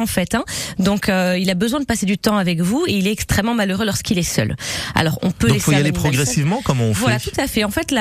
en fait. Hein. Donc euh, il a besoin de passer du temps avec vous et il est extrêmement malheureux lorsqu'il est seul. Alors on peut Donc faut y aller progressivement comment on fait Voilà, tout à fait. En fait,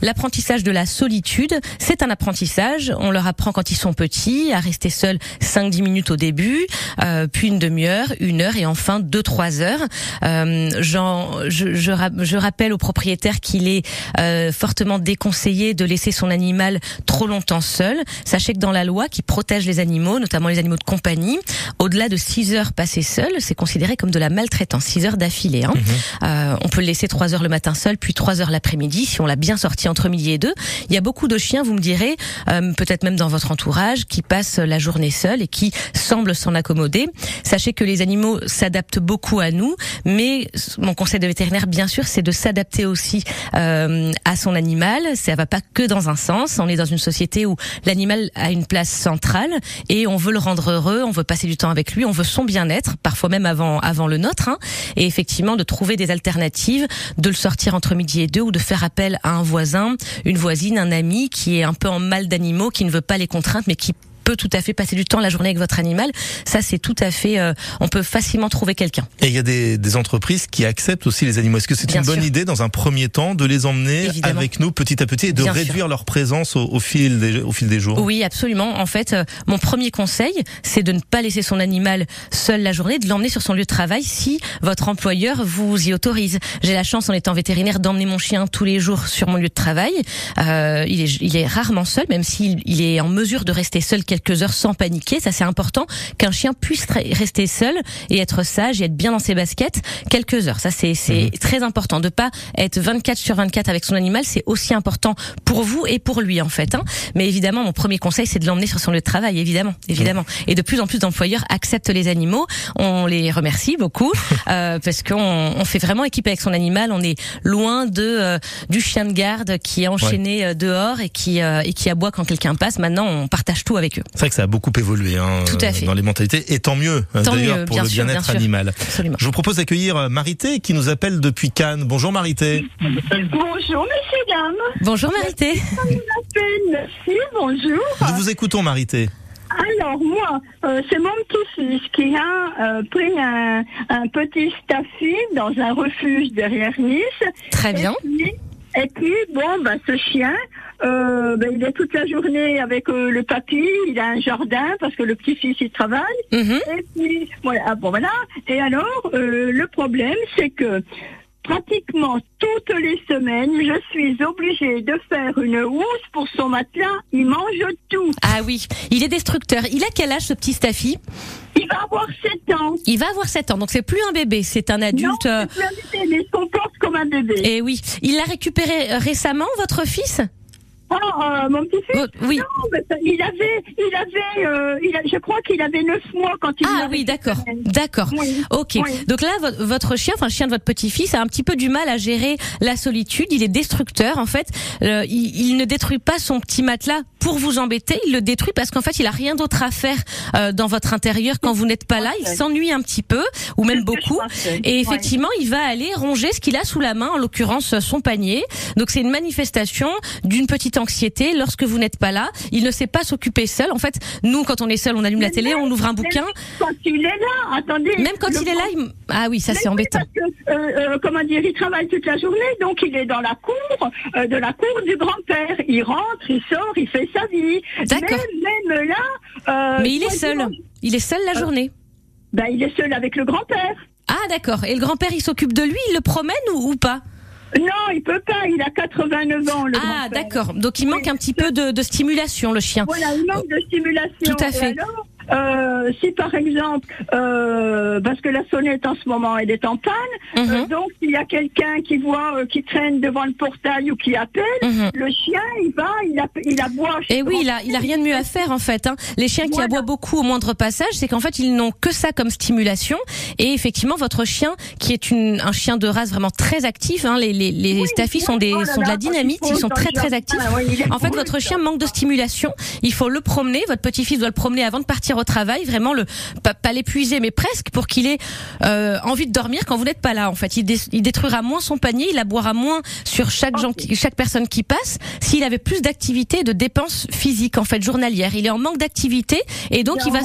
l'apprentissage de la solitude, c'est un apprentissage. On leur apprend quand ils sont petits à rester seuls 5-10 minutes au début, euh, puis une demi-heure, une heure et enfin 2-3 heures. Euh, je, je, je, rappelle au propriétaire qu'il est euh, fortement déconseillé de laisser son animal trop longtemps seul. Sachez que dans la loi qui protège les animaux, notamment les animaux de compagnie, au-delà de 6 heures passées seul, c'est considéré comme de la maltraitance, 6 heures d'affilée. Hein. Mhm. Euh, on peut le laisser 3 heures le matin seul, puis 3 heures l'après-midi, si on l'a bien sorti entre midi et deux. Il y a beaucoup de chiens, vous me direz, euh, peut-être même dans votre entourage, qui passent la journée seuls et qui semblent s'en accommoder. Sachez que les animaux s'adaptent beaucoup à nous, mais mon conseil de vétérinaire, bien sûr, c'est de s'adapter aussi euh, à son animal. Ça va pas que dans un sens. On est dans une société où l'animal a une place centrale et on veut le rendre heureux, on veut passer du temps avec lui, on veut son bien-être, parfois même avant avant le nôtre, hein, et effectivement de trouver des alternatives, de le sortir entre midi et deux ou de faire appel à un voisin, une voisine, un ami qui est un peu en mal d'animaux, qui ne veut pas les contraintes, mais qui peut tout à fait passer du temps la journée avec votre animal. Ça, c'est tout à fait. Euh, on peut facilement trouver quelqu'un. Et il y a des, des, entreprises qui acceptent aussi les animaux. Est-ce que c'est une bonne idée dans un premier temps de les emmener avec nous petit à petit et de réduire leur présence au, fil des, au fil des jours? Oui, absolument. En fait, euh, mon premier conseil, c'est de ne pas laisser son animal seul la journée, de l'emmener sur son lieu de travail si votre employeur vous y autorise. J'ai la chance, en étant vétérinaire, d'emmener mon chien tous les jours sur mon lieu de travail. Euh, il, est, il est rarement seul, même s'il il est en mesure de rester seul quelques heures sans paniquer. Ça, c'est important qu'un chien puisse rester seul et être sage et être bien dans ses baskets quelques heures. Ça, c'est mhm. très important. De pas être 24 sur 24 avec son animal, c'est aussi important pour vous et pour lui, en fait. Hein. Mais évidemment, mon premier conseil, c'est de l'emmener sur son lieu de travail, évidemment, évidemment. Et de plus en plus d'employeurs acceptent les animaux. On les remercie beaucoup euh, parce qu'on on fait vraiment équipe avec son animal. On est loin de euh, du chien de garde qui est enchaîné euh, dehors et qui et qui aboie quand quelqu'un passe. Maintenant, on partage tout avec eux. C'est vrai que ça a beaucoup évolué hein, dans les mentalités, et tant mieux d'ailleurs pour le bien-être animal. Je vous propose d'accueillir euh, Marité qui nous appelle depuis Cannes. Bonjour Marité. Bonjour messieurs dames. Bonjour Marité. Merci, bonjour. Nous vous écoutons Marité. Alors moi, euh, c'est mon petit-fils qui a euh, pris un, petit staffy dans un refuge derrière Nice. Très bien. Et puis, bon, bah, ce chien, euh, ben, il est toute la journée avec euh, le papy, il a un jardin parce que le petit-fils il travaille. Mhm. Et puis voilà, ah, bon voilà. Et alors euh, le problème c'est que pratiquement toutes les semaines, je suis obligée de faire une housse pour son matelas. Il mange tout. Ah oui, il est destructeur. Il a quel âge ce petit Staffy? Il va avoir 7 ans. Il va avoir 7 ans, donc c'est plus un bébé, c'est un adulte. Non, c'est plus un bébé, il se comporte comme un bébé. Et eh oui, il l'a récupéré récemment, votre fils? Oh, mon petit-fils oh, Oui. il avait, il avait, euh, je crois qu'il avait 9 mois quand il Ah oui, d'accord, d'accord. Ok. Donc là, votre chien, enfin le chien de votre petit-fils, a un petit peu du mal à gérer la solitude. Il est destructeur, en fait. Euh, il, ne détruit pas son petit matelas pour vous embêter. Il le détruit parce qu'en fait, il a rien d'autre à faire euh, dans votre intérieur quand vous n'êtes pas là. Il s'ennuie un petit peu, ou même beaucoup. Et effectivement, il va aller ronger ce qu'il a sous la main, en l'occurrence son panier. Donc c'est une manifestation d'une petite anxiété lorsque vous n'êtes pas là. Il ne sait pas s'occuper seul. En fait, nous, quand on est seul, on allume la télé, on ouvre un bouquin. Quand il est là, attendez. Même quand il est là, ah oui, ça c'est embêtant. Parce que, euh, euh, comment dire, il travaille toute la journée, donc il est dans la cour, euh, de la cour du grand-père. Il rentre, il sort, il fait sa vie. D'accord. Même, même, là. Mais il est seul. Il est seul la journée. Ben, il est seul avec le grand-père. Ah d'accord. Et le grand-père, il s'occupe de lui, il le promène ou, ou pas? Non, il peut pas. Il a 89 ans. Le ah, d'accord. Donc il manque un petit peu de, de, stimulation, le chien. Voilà, il manque de stimulation. Tout à fait. Euh, si par exemple, euh, parce que la sonnette en ce moment elle est en panne, mhm. euh, donc s'il y a quelqu'un qui voit, qui traîne devant le portail ou qui appelle, mhm. le chien il va, il, a, il aboie. Et oui, il a, il a rien de mieux à faire en fait. Hein. Les chiens qui aboient beaucoup au moindre passage, c'est qu'en fait ils n'ont que ça comme stimulation. Et effectivement, votre chien, qui est une, un chien de race vraiment très actif, hein, les, les, les oui, sont des, oh sont de la dynamite, ils sont très très actifs. en fait, votre chien manque de stimulation. Il faut le promener. Votre petit-fils doit le promener avant de partir au travail vraiment le pas, pas l'épuiser, mais presque pour qu'il ait euh, envie de dormir quand vous n'êtes pas là. En fait, il, il, détruira moins son panier, il aboiera moins sur chaque gens, chaque personne qui passe. S'il avait plus d'activité, de dépenses physiques en fait journalières, il est en manque d'activité et donc il, va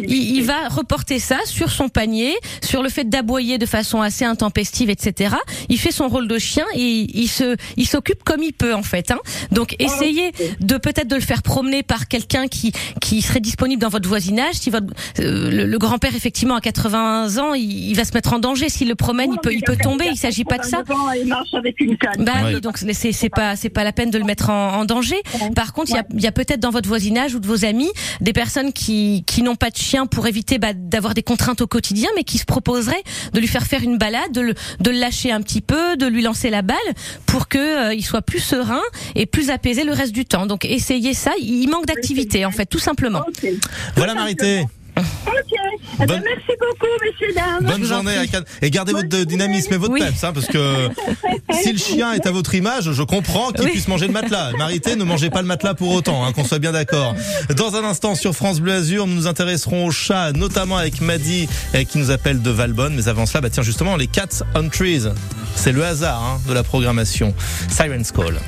il, va reporter ça sur son panier, sur le fait d'aboyer de façon assez intempestive, etc. Il fait son rôle de chien et il se il s'occupe comme il peut en fait. Hein. Donc essayez de peut-être de le faire promener par quelqu'un qui qui serait disponible dans votre voisinage. Si votre euh, le, grand-père effectivement à 80 ans, il, va se mettre en danger s'il le promène, il peut il peut tomber. Il s'agit pas de ça. Il marche avec une canne. Bah oui, donc c'est c'est pas c'est pas la peine de le mettre en, en danger. Par contre, il y a, y a peut-être dans votre voisinage ou de vos amis des personnes qui qui n'ont pas de chien pour éviter bah, d'avoir des contraintes au quotidien, mais qui se proposeraient de lui faire faire une balade, de le, de le lâcher un petit peu, de lui lancer la balle pour que euh, il soit plus serein et plus apaisé le reste du temps. Donc essayez ça. Il manque d'activité en fait, tout simplement. Voilà Marité. Ok. Eh ben, merci beaucoup, messieurs, dames. Bonne journée à Et gardez votre dynamisme et votre oui. peps, hein, parce que si le chien est à votre image, je comprends qu'il puisse manger le matelas. Marité, ne mangez pas le matelas pour autant, hein, qu'on soit bien d'accord. Dans un instant, sur France Bleu Azur, nous nous intéresserons aux chats, notamment avec Maddy, eh, qui nous appelle de Valbonne. Mais avant cela, bah tiens, justement, les Cats on Trees. C'est le hasard hein, de la programmation. Siren's Call.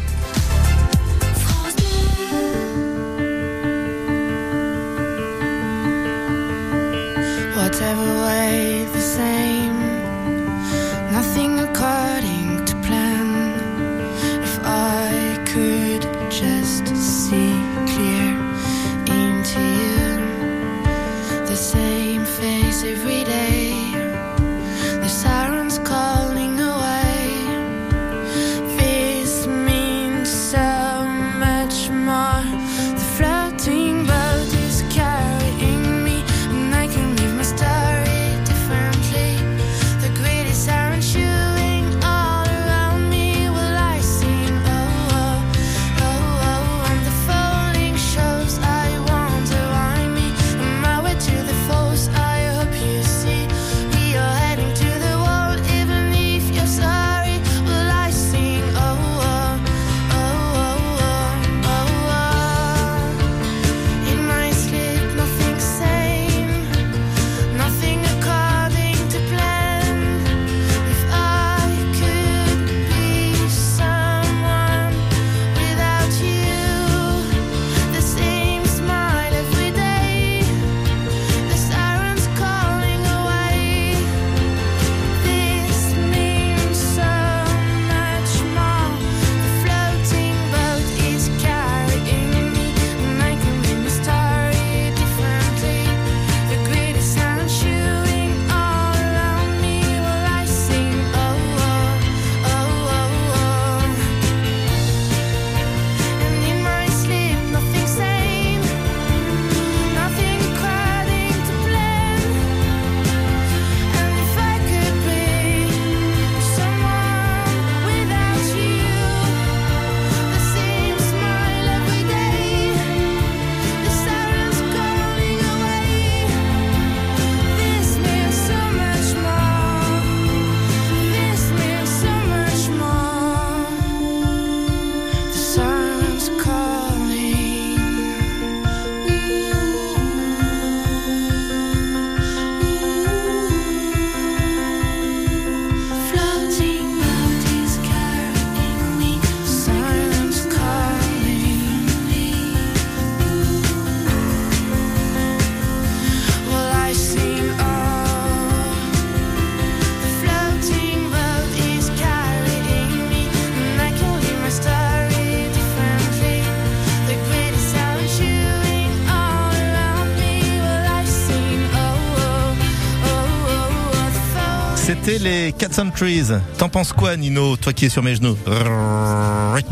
Les Cats and Trees. T'en penses quoi, Nino, toi qui es sur mes genoux?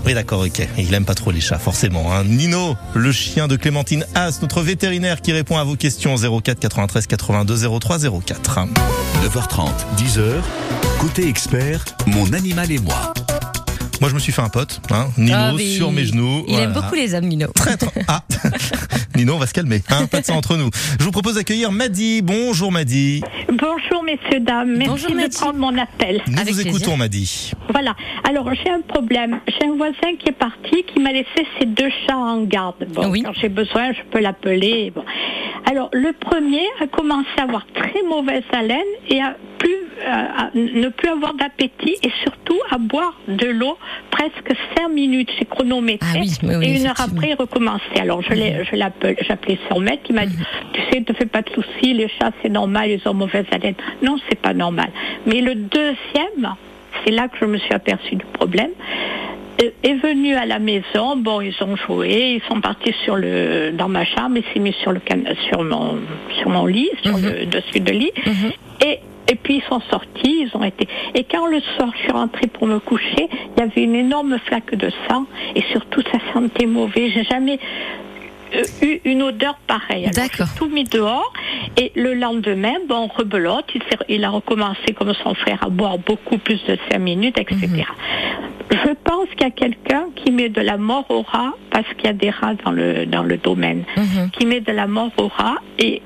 Oui, d'accord, ok. Il aime pas trop les chats, forcément. Hein. Nino, le chien de Clémentine As, notre vétérinaire qui répond à vos questions 04 93 82 03 04. 9h30, 10h, côté expert, mon animal et moi. Moi, je me suis fait un pote, hein, Nino, Ah, sur mes genoux. Il aime beaucoup les hommes, Nino. Traître. Ah, Nino, on va se calmer. Hein, pas de ça entre nous. Je vous propose d'accueillir Madi. Bonjour Madi. Bonjour messieurs, dames. Merci Bonjour, de prendre mon appel. Nous Avec vous plaisir. écoutons Madi. Voilà. Alors j'ai un problème. J'ai un voisin qui est parti, qui m'a laissé ses deux chats en garde. Bon, Oui. quand j'ai besoin, je peux l'appeler. Bon. Alors le premier a commencé à avoir très mauvaise haleine et à plus euh, à ne plus avoir d'appétit et surtout à boire de l'eau presque cinq minutes. J'ai chronométré Ah oui, oui, oui, et une heure après il recommençait. Alors je l'ai, je l'appelle, j'appelais son maître qui m'a dit, tu sais, ne te fais pas de soucis, les chats c'est normal, ils ont mauvaise haleine. Non, c'est pas normal. Mais le deuxième, c'est là que je me suis aperçue du problème euh, est venu à la maison. Bon, ils ont joué, ils sont partis sur le dans ma chambre, il s'est mis sur le can- sur mon sur mon lit, sur Mhm. le dessus de lit, et et puis ils sont sortis, ils ont été. Et quand le soir je suis rentrée pour me coucher, il y avait une énorme flaque de sang et surtout ça sentait mauvais. J'ai jamais euh, eu une odeur pareille. D'accord. tout mis dehors et le lendemain, bon, rebelote, il, a recommencé comme son frère à boire beaucoup plus de 5 minutes, etc. Je pense qu'il y a quelqu'un qui met de la mort au rat parce qu'il y a des rats dans le dans le domaine, Mhm. qui met de la mort au rat et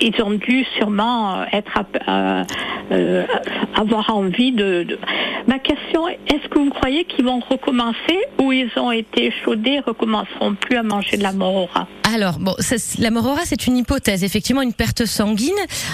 ils ont dû sûrement euh, être ap- euh, avoir envie de, de- Ma question est est-ce que vous croyez qu'ils vont recommencer ou ils ont été échaudés et recommenceront plus à manger de la mort Alors, bon, la morora, c'est une hypothèse, effectivement, une perte sanguine.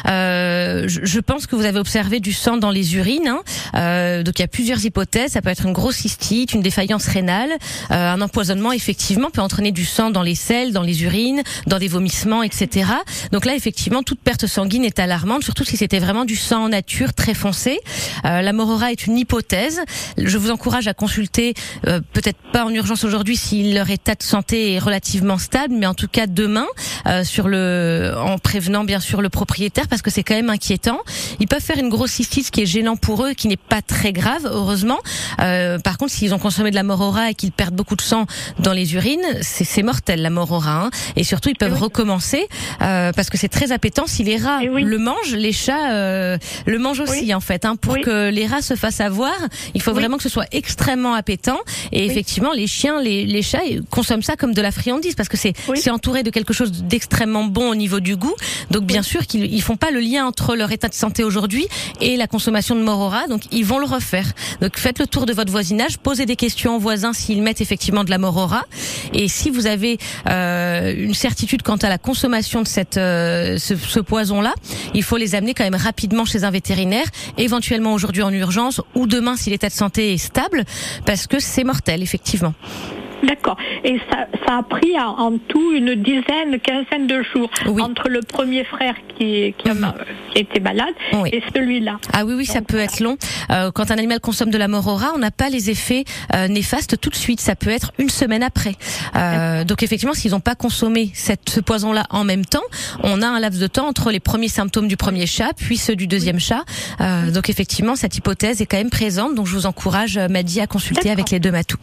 Euh, je, je pense que vous avez observé du sang dans les urines. hein. Euh, donc, il y a plusieurs hypothèses. Ça peut être une grosse cystite, une défaillance rénale, euh, un empoisonnement, effectivement, peut entraîner du sang dans les selles, dans les urines, dans des vomissements, etc. Donc là, effectivement, toute perte sanguine est alarmante, surtout si c'était vraiment du sang en nature très foncé. Euh, la morora est une hypothèse. Je vous encourage à consulter, euh, peut-être pas en urgence aujourd'hui si leur état de santé est relativement stable, mais en tout cas demain, euh, sur le, en prévenant bien sûr le propriétaire parce que c'est quand même inquiétant. Ils peuvent faire une grosse cystite, ce qui est gênant pour eux, qui n'est pas très grave, heureusement. Euh, par contre, s'ils ont consommé de la morora et qu'ils perdent beaucoup de sang dans les urines, c'est mortel la morora. Hein. Et surtout, ils peuvent oui. recommencer euh, parce que c'est très appétant. Si les rats oui. le mangent, les chats euh, le mangent aussi Oui. en fait. Hein, pour que les rats se fassent avoir, il faut vraiment que ce soit extrêmement appétant. Et effectivement, les chiens, les, les chats consomment ça comme de la friandise parce que c'est Oui. c'est entouré de quelque chose d'extrêmement bon au niveau du goût. Donc bien sûr qu'ils ils font pas le lien entre leur état de santé aujourd'hui et la consommation de morora. Donc ils vont le refaire. Donc faites le tour de votre voisinage, posez des questions aux voisins s'ils mettent effectivement de la morora. Et si vous avez euh, une certitude quant à la consommation de cette euh, ce, ce poison-là, il faut les amener quand même rapidement chez un vétérinaire, éventuellement aujourd'hui en urgence ou demain si l'état de santé est stable, parce que c'est mortel effectivement. D'accord. Et ça, ça a pris en, en tout une dizaine, quinzaine de jours Oui. entre le premier frère qui, qui, a, Mhm. qui était malade Oui. et celui-là. Ah oui, oui, ça peut être long. Euh, quand un animal consomme de la morora, on n'a pas les effets euh, néfastes tout de suite. Ça peut être une semaine après. Euh, donc effectivement, s'ils n'ont pas consommé cette, ce poison-là en même temps, on a un laps de temps entre les premiers symptômes du premier chat, puis ceux du deuxième chat. Euh, donc effectivement, cette hypothèse est quand même présente. Donc je vous encourage, euh, Madi, à consulter avec les deux matous.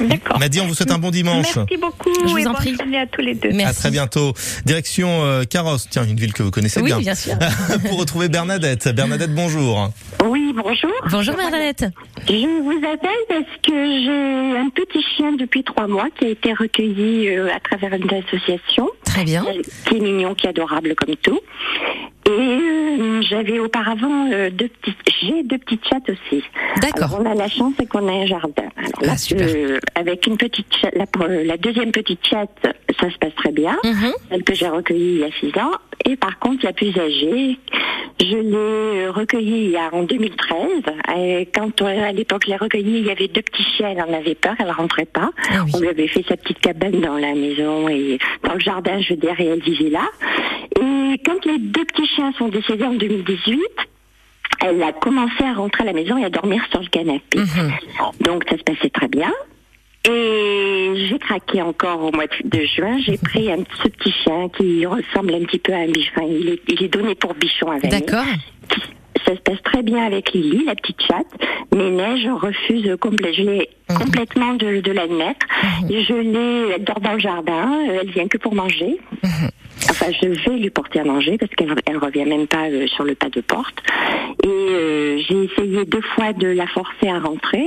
D'accord. On vous souhaite un bon dimanche. Merci beaucoup Je vous et en bonne prie. journée à tous les deux. Merci. À très bientôt. Direction euh, Carrosse, tiens, une ville que vous connaissez Oui, bien. bien sûr. Pour retrouver Bernadette. Bernadette, bonjour. Oui, bonjour. Bonjour Bernadette. Je vous appelle parce que j'ai un petit chien depuis trois mois qui a été recueilli euh, à travers une association, Très bien. euh, qui est mignon, qui est adorable comme tout. Et euh, j'avais auparavant euh, deux petits, j'ai deux petites chattes aussi. D'accord. On a la chance qu'on a un jardin. Alors, Ah, là, super. euh, avec une petite chatte, la, euh, la deuxième petite chatte, ça se passe très bien. Mhm. Celle que j'ai recueillie il y a six ans. Et par contre, la plus âgée, je l'ai euh, recueillie il y a en 2013. Et quand euh, à l'époque je l'ai recueillie, il y avait deux petits chiens, elle en avait peur, elle rentrait pas. Ah oui. On lui avait fait sa petite cabane dans la maison et dans le jardin, je veux dire, et elle vivait là. Et quand les deux petits chiens sont décédés en 2018, elle a commencé à rentrer à la maison et à dormir sur le canapé. Mhm. Donc ça se passait très bien. Et j'ai craqué encore au mois de juin. J'ai pris un, ce petit chien qui ressemble un petit peu à un bichon. Enfin, il est, il est donné pour bichon avec D'accord. Ça se passe très bien avec Lily, la petite chatte, mais Neige refuse complètement. Je l'ai mhm. complètement de, de l'admettre. Mhm. Je l'ai, elle dort dans le jardin, elle vient que pour manger. Mhm. Enfin, je vais lui porter à manger parce qu'elle elle revient même pas euh, sur le pas de porte. Et euh, j'ai essayé deux fois de la forcer à rentrer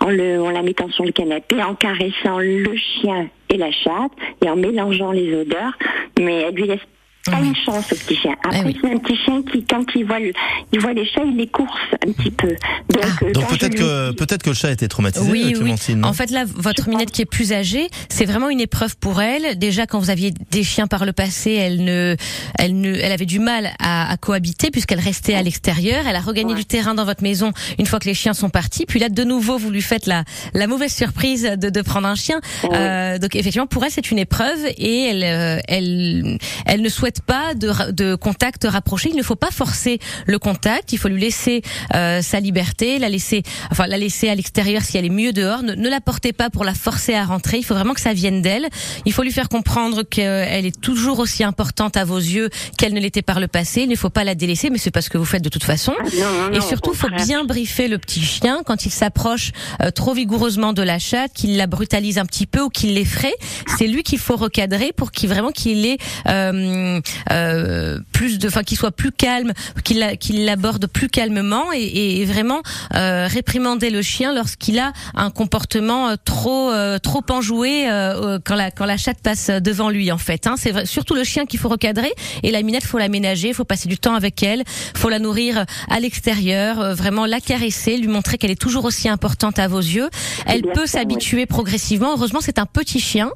en, le, en la mettant sur le canapé, en caressant le chien et la chatte et en mélangeant les odeurs. Mais elle lui laisse pas une chance au petit chien. Après, eh c'est un petit chien qui, quand il voit, le, il voit les chats, il les course un petit peu. Donc, ah. euh, peut-être que peut-être que le chat était traumatisé. Oui, oui. En fait, là, votre minette qui est plus âgée, c'est vraiment une épreuve pour elle. Déjà, quand vous aviez des chiens par le passé, elle ne, elle ne, elle avait du mal à, à cohabiter puisqu'elle restait à l'extérieur. Elle a regagné du terrain dans votre maison une fois que les chiens sont partis. Puis là, de nouveau, vous lui faites la, la mauvaise surprise de, de prendre un chien. Euh, donc effectivement, pour elle, c'est une épreuve et elle, euh, elle, elle ne souhaite pas de, de contact rapproché. Il ne faut pas forcer le contact. Il faut lui laisser euh, sa liberté, la laisser, enfin la laisser à l'extérieur si elle est mieux dehors. Ne, ne, la portez pas pour la forcer à rentrer. Il faut vraiment que ça vienne d'elle. Il faut lui faire comprendre qu'elle est toujours aussi importante à vos yeux qu'elle ne l'était par le passé. Il ne faut pas la délaisser, mais c'est pas ce que vous faites de toute façon. Ah, Et surtout, il faut bien briefer le petit chien quand il s'approche euh, trop vigoureusement de la chatte, qu'il la brutalise un petit peu ou qu'il l'effraie. C'est lui qu'il faut recadrer pour qu'il vraiment qu'il ait euh, euh, plus de, enfin qu'il soit plus calme, qu'il qu'il l'aborde plus calmement et, et vraiment euh, réprimander le chien lorsqu'il a un comportement euh, trop euh, trop enjoué euh, quand la quand la chatte passe devant lui en fait. Hein. C'est surtout le chien qu'il faut recadrer et la minette faut la ménager, faut passer du temps avec elle, faut la nourrir à l'extérieur, vraiment la caresser, lui montrer qu'elle est toujours aussi importante à vos yeux. Elle peut s'habituer progressivement. Heureusement c'est un petit chien.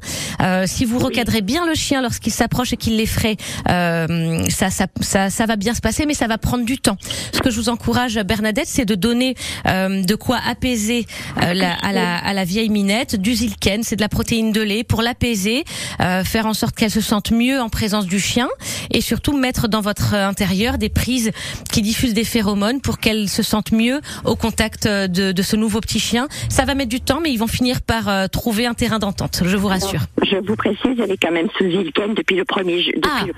si vous recadrez bien le chien lorsqu'il s'approche et qu'il l'effraie, euh, ça, ça, ça, ça, va bien se passer, mais ça va prendre du temps. Ce que je vous encourage, Bernadette, c'est de donner euh, de quoi apaiser euh, la, à, la, à la vieille minette du zilken, c'est de la protéine de lait pour l'apaiser, euh, faire en sorte qu'elle se sente mieux en présence du chien, et surtout mettre dans votre intérieur des prises qui diffusent des phéromones pour qu'elle se sente mieux au contact de, de, ce nouveau petit chien. Ça va mettre du temps, mais ils vont finir par trouver un terrain d'entente. Je vous rassure. je vous précise, elle est quand même sous zilken depuis le premier, depuis ah. le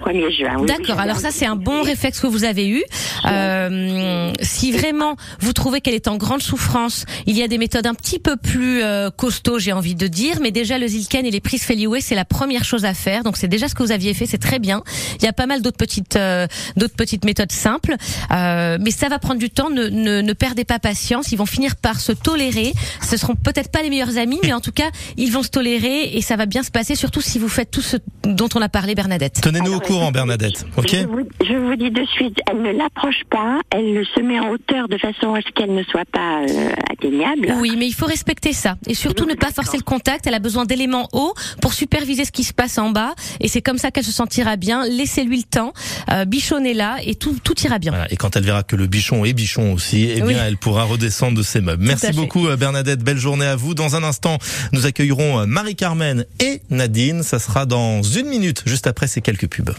D'accord. Alors ça, c'est un bon réflexe que vous avez eu. Euh, si vraiment vous trouvez qu'elle est en grande souffrance, il y a des méthodes un petit peu plus euh, costauds, j'ai envie de dire. Mais déjà, le Zilken et les prises Feliway, c'est la première chose à faire. Donc c'est déjà ce que vous aviez fait, c'est très bien. Il y a pas mal d'autres petites, euh, d'autres petites méthodes simples, euh, mais ça va prendre du temps. Ne, ne, ne perdez pas patience. Ils vont finir par se tolérer. Ce seront peut-être pas les meilleurs amis, mais en tout cas, ils vont se tolérer et ça va bien se passer. Surtout si vous faites tout ce dont on a parlé, Bernadette. Tenez-nous au courant, Bernadette. Ok. Je vous, je vous, dis de suite, elle ne l'approche pas, elle se met en hauteur de façon à ce qu'elle ne soit pas euh, atteignable. Oui, mais il faut respecter ça et surtout ne pas forcer le contact. Elle a besoin d'éléments hauts pour superviser ce qui se passe en bas et c'est comme ça qu'elle se sentira bien. Laissez-lui le temps, euh, bichonnez-la et tout, tout ira bien. Voilà, et quand elle verra que le bichon est bichon aussi, eh bien, elle pourra redescendre de ses meubles. Merci beaucoup, euh, Bernadette. Belle journée à vous. Dans un instant, nous accueillerons euh, Marie-Carmen et Nadine. Ça sera dans une minute, juste après ces quelques pubs.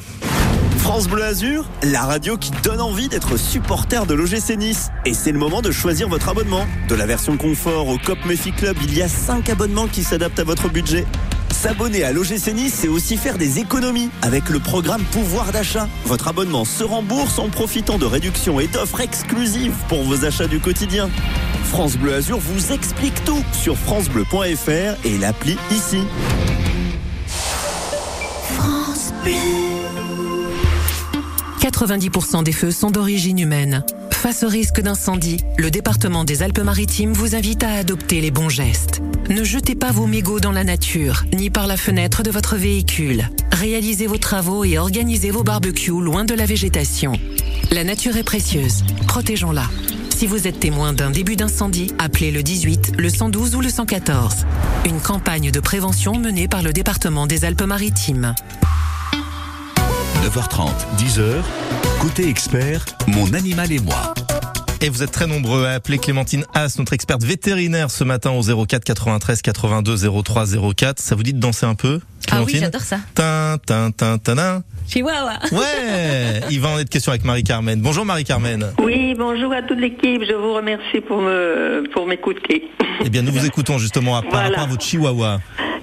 France Bleu Azur, la radio qui donne envie d'être supporter de l'OGC Nice. Et c'est le moment de choisir votre abonnement. De la version confort au COP Mephi Club, il y a 5 abonnements qui s'adaptent à votre budget. S'abonner à l'OGC Nice, c'est aussi faire des économies avec le programme Pouvoir d'achat. Votre abonnement se rembourse en profitant de réductions et d'offres exclusives pour vos achats du quotidien. France Bleu Azur vous explique tout sur francebleu.fr et l'appli ici. France Bleu. 90% des feux sont d'origine humaine. Face au risque d'incendie, le département des Alpes-Maritimes vous invite à adopter les bons gestes. Ne jetez pas vos mégots dans la nature, ni par la fenêtre de votre véhicule. Réalisez vos travaux et organisez vos barbecues loin de la végétation. La nature est précieuse, protégeons-la. Si vous êtes témoin d'un début d'incendie, appelez le 18, le 112 ou le 114. Une campagne de prévention menée par le département des Alpes-Maritimes. 9h30, 10h, côté expert, mon animal et moi. Et vous êtes très nombreux à appeler Clémentine Haas, notre experte vétérinaire, ce matin au 04 93 82 03 04. Ça vous dit de danser un peu Ah oui, j'adore ça. Tin, tin, tin, tin, Chihuahua. Ouais, il va en être question avec Marie-Carmen. Bonjour Marie-Carmen. Oui, bonjour à toute l'équipe. Je vous remercie pour me pour m'écouter. Eh bien, nous vous écoutons justement par Voilà. rapport à votre chihuahua.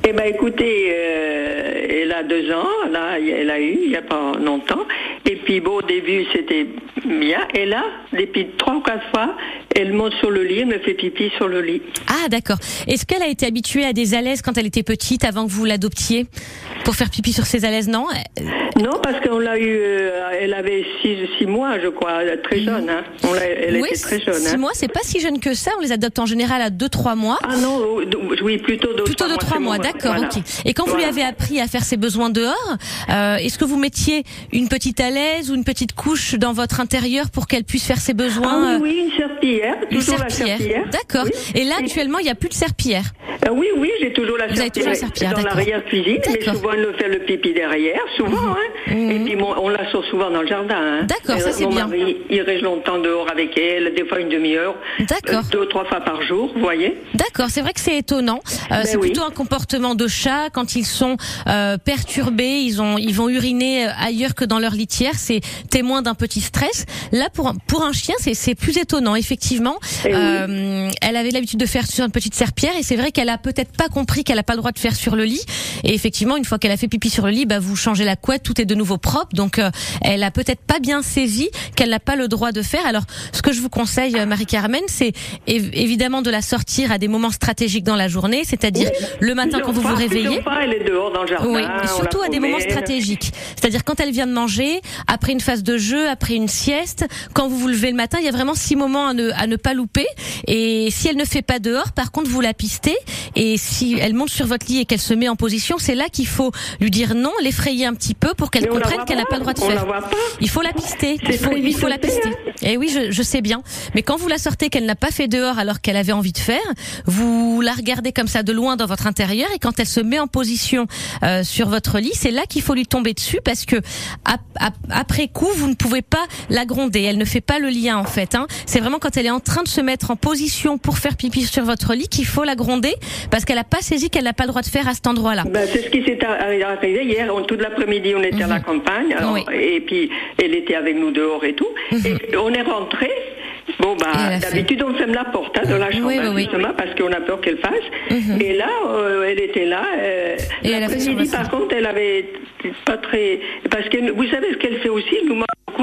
Eh ben, écoutez, euh, elle a deux ans, là, elle a eu il n'y a pas longtemps, Et puis bon, au début, c'était bien. Et là, depuis trois ou quatre fois, elle monte sur le lit, elle me fait pipi sur le lit. Ah, d'accord. Est-ce qu'elle a été habituée à des alaises quand elle était petite, avant que vous l'adoptiez pour faire pipi sur ses alaises, non? Non, parce qu'on l'a eu, euh, elle avait six, six mois, je crois, très jeune. Hein. On elle oui, était très jeune. six hein. mois, c'est pas si jeune que ça. On les adopte en général à 2-3 mois. Ah non, oh, oui, plutôt de Plutôt de trois trois mois, c'est mon- d'accord, voilà. ok. Et quand vous lui avez appris à faire ses besoins dehors, euh, est-ce que vous mettiez une petite alaise ou une petite couche dans votre intérieur pour qu'elle puisse faire ses besoins Ah euh, oui, oui, une serpillière, Une serpillière. serpillière. D'accord. Oui. Et là, actuellement, il n'y a plus de serpillière. Euh, oui, oui, j'ai toujours la la serpillière, dans l'arrière-cuisine, mais souvent elle me fait le pipi derrière, souvent. Hein. Et puis mon- on la sort souvent dans le jardin. Hein. D'accord, ça, c'est mon bien. mari, il reste longtemps dehors avec elle, des fois une demi-heure, D'accord. euh, deux ou trois fois par jour, vous voyez. D'accord, c'est vrai que c'est étonnant. Euh, c'est Ben oui. plutôt un comportement de chat quand ils sont perturbés, ils ont ils vont uriner ailleurs que dans leur litière, c'est témoin d'un petit stress. Là pour un- pour un chien, c'est c'est plus étonnant effectivement. Eh oui. Euh, elle avait l'habitude de faire sur une petite serpillière et c'est vrai qu'elle a peut-être pas compris qu'elle a pas le droit de faire sur le lit. Et effectivement, une fois qu'elle a fait pipi sur le lit, bah vous changez la couette, tout est de nouveau propre. Donc euh, elle a peut-être pas bien saisi qu'elle n'a pas le droit de faire. Alors ce que je vous conseille, euh, Marie-Carmen, c'est év- évidemment de la sortir à des moments stratégiques dans la journée, c'est-à-dire le matin quand vous vous réveillez. elle est dehors dans le jardin. Oui, surtout à des moments stratégiques. C'est-à-dire quand elle vient de manger, après une phase de jeu, après une sieste, quand vous vous levez le matin, il y a vraiment six moments à ne, à ne pas louper. Et si elle ne fait pas dehors, par contre, vous la pistez. Et si elle monte sur votre lit et qu'elle se met en position, c'est là qu'il faut lui dire non, l'effrayer un petit peu pour qu'elle comprenne qu'elle n'a pas, le droit de on faire. la voit pas. Il faut la pister. Il faut, il faut la pister. Et oui, je, je sais bien. Mais quand vous la sortez qu'elle n'a pas fait dehors alors qu'elle avait envie de faire, vous la regardez comme ça de loin dans votre intérieur et quand elle se met en position euh, sur votre lit, c'est là qu'il faut lui tomber dessus parce que après coup, vous ne pouvez pas la gronder. Elle ne fait pas le lien en fait. Hein. C'est vraiment quand elle est en train de se mettre en position pour faire pipi sur votre lit qu'il faut la gronder parce qu'elle n'a pas saisi qu'elle n'a pas le droit de faire à cet endroit-là. Ben, c'est ce qui s'est arri- arrivé hier. On- toute l'après-midi, on était à la campagne. alors, Mhm. Oui. Mhm. Et puis, elle était avec nous dehors et tout. Et on est rentré. Bon, bah, d'habitude, on ferme la porte hein, de la chambre, Oui, oui, hein, oui. justement, parce qu'on a peur qu'elle fasse. Et là, euh, elle était là. euh, Et elle a fait par contre, elle avait pas très. Parce que vous savez ce qu'elle fait aussi nous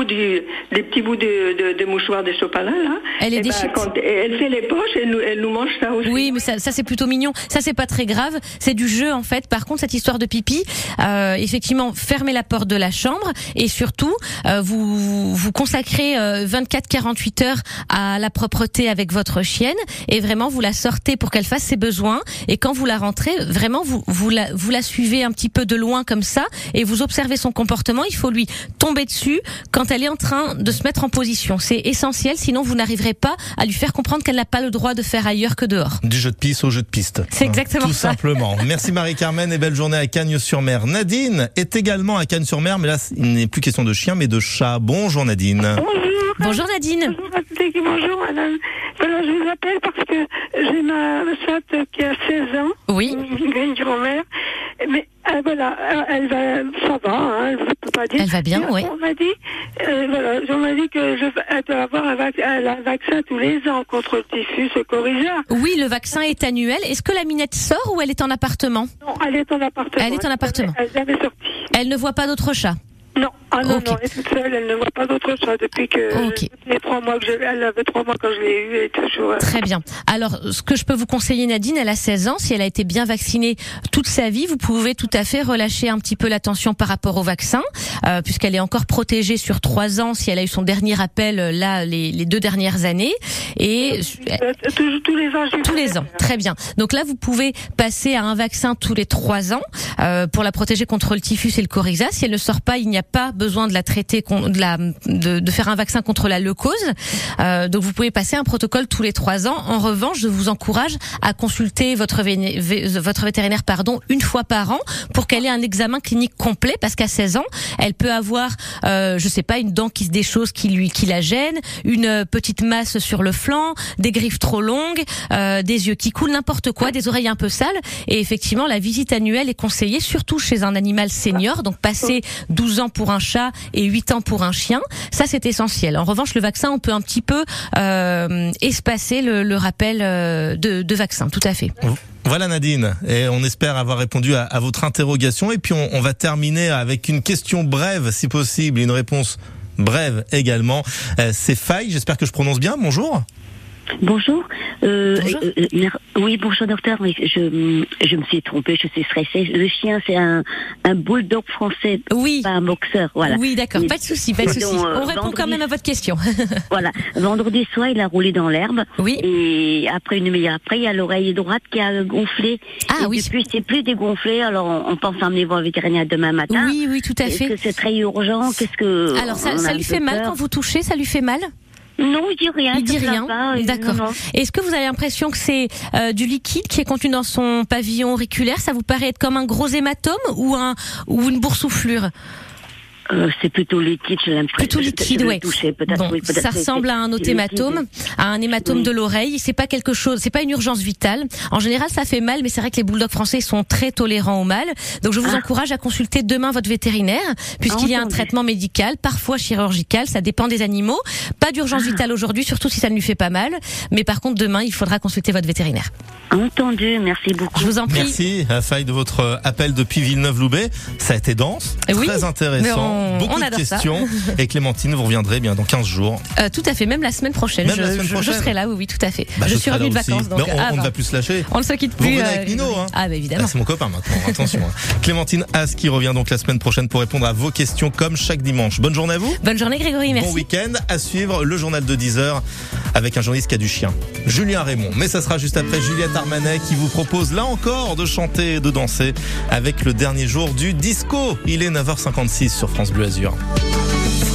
du- des petits bouts de, de, de mouchoirs de sopalin, là. Elle les Eh ben, déchiquette. quand elle fait les poches, elle nous, elle nous mange ça aussi. Oui, mais ça, ça c'est plutôt mignon. Ça c'est pas très grave. C'est du jeu en fait. Par contre, cette histoire de pipi, euh, effectivement, fermez la porte de la chambre et surtout, euh, vous vous consacrez euh, 24-48 heures à la propreté avec votre chienne et vraiment vous la sortez pour qu'elle fasse ses besoins. Et quand vous la rentrez, vraiment vous vous la vous la suivez un petit peu de loin comme ça et vous observez son comportement. Il faut lui tomber dessus quand elle est en train de se mettre en position. C'est essentiel. Sinon, vous n'arriverez pas à lui faire comprendre qu'elle n'a pas le droit de faire ailleurs que dehors. Du jeu de piste au jeu de piste. C'est exactement Tout ça. simplement. Merci Marie-Carmen et belle journée à Cagnes-sur-Mer. Nadine est également à Cagnes-sur-Mer, mais là, il n'est plus question de chien, mais de chat. Bonjour Nadine. Bonjour. Bonjour Nadine. Bonjour madame. Voilà, je vous appelle parce que j'ai ma chatte qui a 16 ans. Oui. Une grand-mère. Mais euh, voilà, euh, elle va, ça va, hein, je ne peux pas dire. Elle va bien, oui. On m'a dit, euh, voilà, on m'a dit que je, elle doit avoir un, vac- elle a un vaccin tous les ans contre le typhus, coryza. Oui, le vaccin est annuel. Est-ce que la minette sort ou elle est en appartement? Non, elle est en appartement. Elle est en appartement. Elle est jamais sortie. Elle ne voit pas d'autres chats. Non, ah non, non, elle est toute seule, elle ne voit pas d'autre chat depuis que Ok. depuis les trois mois que je, elle avait trois mois quand je l'ai eue, elle est toujours. euh, Très bien. Alors, ce que je peux vous conseiller, Nadine, elle a 16 ans. Si elle a été bien vaccinée toute sa vie, vous pouvez tout à fait relâcher un petit peu l'attention par rapport au vaccin, euh, puisqu'elle est encore protégée sur trois ans si elle a eu son dernier rappel euh, là les, les deux dernières années. Et euh, tous, tous les ans, tous les ans, très bien. Donc là, vous pouvez passer à un vaccin tous les trois ans euh, pour la protéger contre le typhus et le coryza. Si elle ne sort pas, il n'y a pas besoin de la traiter, de, la, de, de faire un vaccin contre la leucose. Euh, donc vous pouvez passer un protocole tous les trois ans. En revanche, je vous encourage à consulter votre, véné- vé- votre vétérinaire pardon une fois par an pour qu'elle ait un examen clinique complet parce qu'à 16 ans, elle peut avoir, euh, je sais pas, une dent qui se déchausse, qui lui, qui la gêne, une petite masse sur le flanc des griffes trop longues, euh, des yeux qui coulent, n'importe quoi, des oreilles un peu sales. Et effectivement, la visite annuelle est conseillée, surtout chez un animal senior, donc passer 12 ans pour un chat et 8 ans pour un chien. Ça, c'est essentiel. En revanche, le vaccin, on peut un petit peu euh, espacer le, rappel euh, de, de vaccin, tout à fait. Voilà Nadine, et on espère avoir répondu à, votre interrogation. Et puis on, va terminer avec une question brève, si possible, une réponse brève également. Euh, C'est Faille, j'espère que je prononce bien. Bonjour. Bonjour. Euh, bonjour. Euh, oui, bonjour docteur. Oui, je, je me suis trompée, je suis stressée. Le chien, c'est un, un bulldog français, oui. pas un boxeur. Voilà. Oui, d'accord. Pas de souci, pas de souci. On répond vendredi, quand même à votre question. voilà. Vendredi soir, il a roulé dans l'herbe. Oui. Et après une demi-heure après, il y a l'oreille droite qui a gonflé. Ah et oui. Depuis, c'est plus dégonflé. Alors, on, on pense emmener voir le vétérinaire demain matin. Oui, oui, tout à fait. Est-ce que c'est très urgent? Qu'est-ce que Alors, ça, ça lui fait mal quand vous touchez? Ça lui fait mal? Non, il dit rien. Il dit rien. D'accord. Est-ce que vous avez l'impression que c'est euh, du liquide qui est contenu dans son pavillon auriculaire? Ça vous paraît être comme un gros hématome ou un ou une boursouflure? Euh, c'est plutôt liquide, j'ai l'impression. Plutôt liquide, ouais. Toucher, bon, oui, ça ressemble à un autre hématome, à un hématome oui. de l'oreille. C'est pas quelque chose, c'est pas une urgence vitale. En général, ça fait mal, mais c'est vrai que les bulldogs français sont très tolérants au mal. Donc, je vous ah. encourage à consulter demain votre vétérinaire, puisqu'il y a un traitement médical, parfois chirurgical. Ça dépend des animaux. Pas d'urgence ah. vitale aujourd'hui, surtout si ça ne lui fait pas mal. Mais par contre, demain, il faudra consulter votre vétérinaire. Entendu, merci beaucoup. Je vous en prie. Merci, à faille de votre appel depuis Villeneuve-Loubet. Ça a été dense, oui, très intéressant. On, beaucoup on de questions. Ça. Et Clémentine, vous reviendrez bien dans 15 jours. Euh, tout à fait, même la semaine prochaine. Même je, la semaine prochaine. je, serai là, oui, oui, tout à fait. Bah, je, je suis revenue de vacances. Donc, on, ah, on bah. ne va plus se lâcher. On ne se quitte Vous plus. venez euh, avec Nino, hein Ah, bah évidemment. Ah, c'est mon copain maintenant, attention. hein. Clémentine As qui revient donc la semaine prochaine pour répondre à vos questions comme chaque dimanche. Bonne journée à vous. Bonne journée Grégory, merci. Bon week-end. À suivre le journal de 10h avec un journaliste qui a du chien. Julien Raymond. Mais ça sera juste après Juliette Armanet qui vous propose là encore de chanter et de danser avec le dernier jour du disco. Il est 9h56 sur France Bleu.